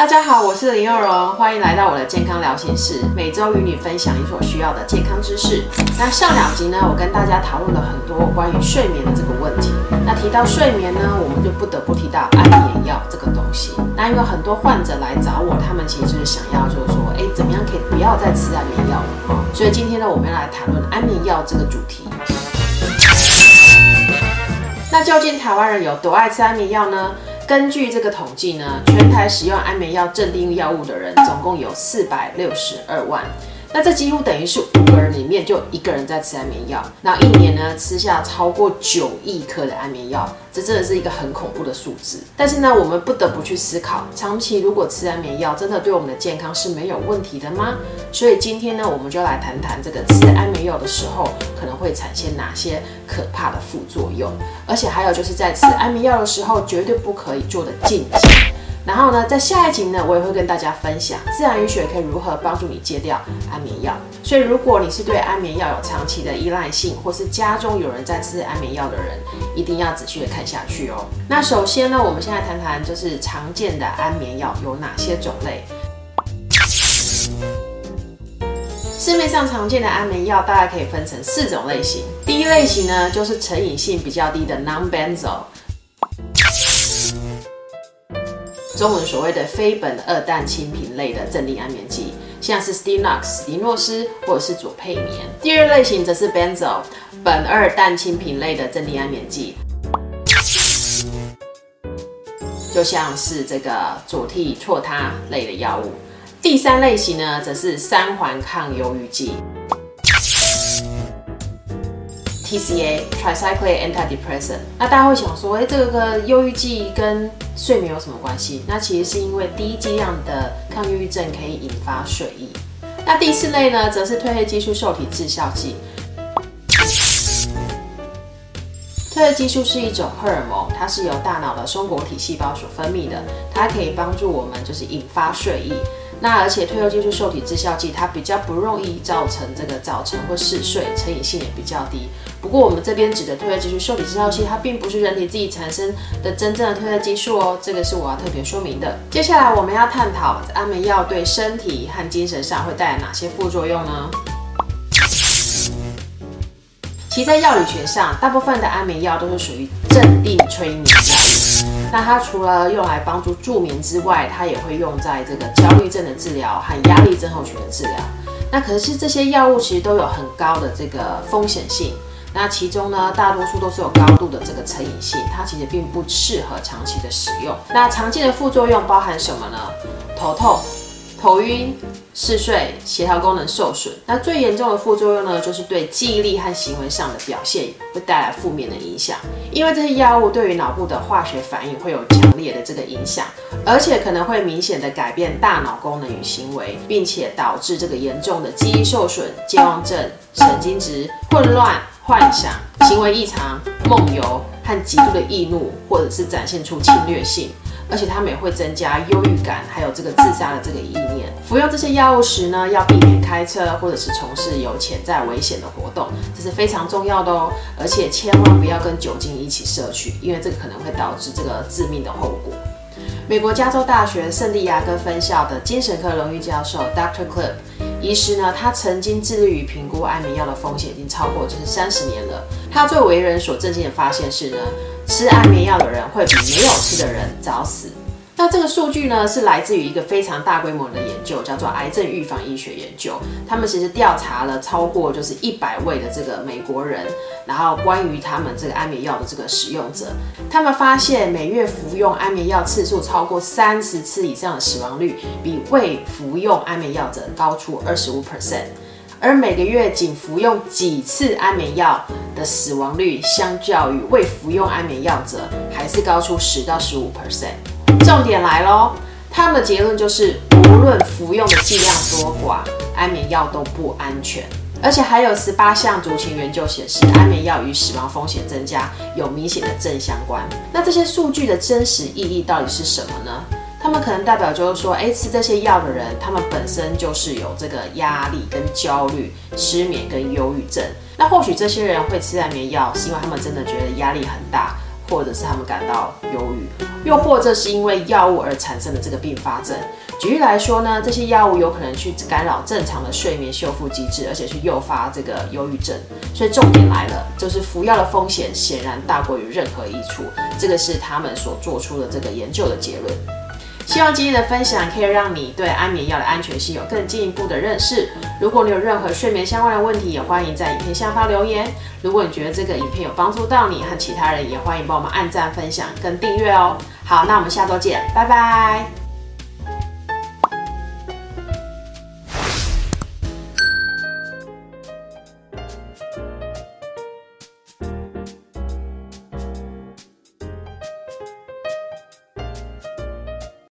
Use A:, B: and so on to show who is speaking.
A: 大家好，我是林佑荣，欢迎来到我的健康聊心室，每周与你分享你所需要的健康知识。那上两集呢，我跟大家讨论了很多关于睡眠的这个问题。那提到睡眠呢，我们就不得不提到安眠药这个东西。那因为很多患者来找我，他们其实就是想要就是说，哎，怎么样可以不要再吃安眠药了哈？所以今天呢，我们要来谈论安眠药这个主题。那究竟台湾人有多爱吃安眠药呢？根据这个统计呢，全台使用安眠药镇定药物的人总共有四百六十二万。那这几乎等于是五个人里面就一个人在吃安眠药，然后一年呢吃下超过九亿颗的安眠药，这真的是一个很恐怖的数字。但是呢，我们不得不去思考，长期如果吃安眠药，真的对我们的健康是没有问题的吗？所以今天呢，我们就来谈谈这个吃安眠药的时候可能会产生哪些可怕的副作用，而且还有就是在吃安眠药的时候绝对不可以做的禁忌。然后呢，在下一集呢，我也会跟大家分享自然医学可以如何帮助你戒掉安眠药。所以，如果你是对安眠药有长期的依赖性，或是家中有人在吃安眠药的人，一定要仔细的看下去哦。那首先呢，我们现在谈谈就是常见的安眠药有哪些种类。市面上常见的安眠药大概可以分成四种类型。第一类型呢，就是成瘾性比较低的 non-benzo。中文所谓的非苯二氮氢平类的镇定安眠剂，像是 Stenox、迪诺斯或者是左配眠。第二类型则是 Benzo 苯二氮氢平类的镇定安眠剂，就像是这个左替唑他类的药物。第三类型呢，则是三环抗忧郁剂。TCA tricyclic antidepressant，那大家会想说，哎，这个忧郁剂跟睡眠有什么关系？那其实是因为低剂量的抗忧郁症可以引发睡意。那第四类呢，则是褪黑激素受体致效剂。褪黑激素是一种荷尔蒙，它是由大脑的松果体细胞所分泌的，它可以帮助我们就是引发睡意。那而且褪黑激素受体致效剂，它比较不容易造成这个早晨或嗜睡，成瘾性也比较低。不过我们这边指的褪黑激素受体致效剂，它并不是人体自己产生的真正的褪黑激素哦，这个是我要特别说明的。接下来我们要探讨安眠药对身体和精神上会带来哪些副作用呢？其在药理学上，大部分的安眠药都是属于镇定催眠。那它除了用来帮助助眠之外，它也会用在这个焦虑症的治疗和压力症候群的治疗。那可是这些药物其实都有很高的这个风险性。那其中呢，大多数都是有高度的这个成瘾性，它其实并不适合长期的使用。那常见的副作用包含什么呢？头痛。头晕、嗜睡、协调功能受损。那最严重的副作用呢，就是对记忆力和行为上的表现会带来负面的影响。因为这些药物对于脑部的化学反应会有强烈的这个影响，而且可能会明显的改变大脑功能与行为，并且导致这个严重的记忆受损、健忘症、神经质混乱、幻想、行为异常、梦游和极度的易怒，或者是展现出侵略性。而且他们也会增加忧郁感，还有这个自杀的这个意念。服用这些药物时呢，要避免开车或者是从事有潜在危险的活动，这是非常重要的哦。而且千万不要跟酒精一起摄取，因为这个可能会导致这个致命的后果。美国加州大学圣地亚哥分校的精神科荣誉教授 Dr. Clip 医师呢，他曾经致力于评估安眠药的风险，已经超过就是三十年了。他最为人所震惊的发现是呢。吃安眠药的人会比没有吃的人早死。那这个数据呢，是来自于一个非常大规模的研究，叫做癌症预防医学研究。他们其实调查了超过就是一百位的这个美国人，然后关于他们这个安眠药的这个使用者，他们发现每月服用安眠药次数超过三十次以上的死亡率，比未服用安眠药者高出二十五 percent。而每个月仅服用几次安眠药的死亡率，相较于未服用安眠药者，还是高出十到十五 percent。重点来喽，他们的结论就是，无论服用的剂量多寡，安眠药都不安全。而且还有十八项族群研究显示，安眠药与死亡风险增加有明显的正相关。那这些数据的真实意义到底是什么呢？他们可能代表就是说，哎，吃这些药的人，他们本身就是有这个压力、跟焦虑、失眠跟忧郁症。那或许这些人会吃安眠药，是因为他们真的觉得压力很大，或者是他们感到忧郁，又或者是因为药物而产生的这个并发症。举例来说呢，这些药物有可能去干扰正常的睡眠修复机制，而且去诱发这个忧郁症。所以重点来了，就是服药的风险显然大过于任何益处。这个是他们所做出的这个研究的结论。希望今天的分享可以让你对安眠药的安全性有更进一步的认识。如果你有任何睡眠相关的问题，也欢迎在影片下方留言。如果你觉得这个影片有帮助到你和其他人，也欢迎帮我们按赞、分享跟订阅哦。好，那我们下周见，拜拜。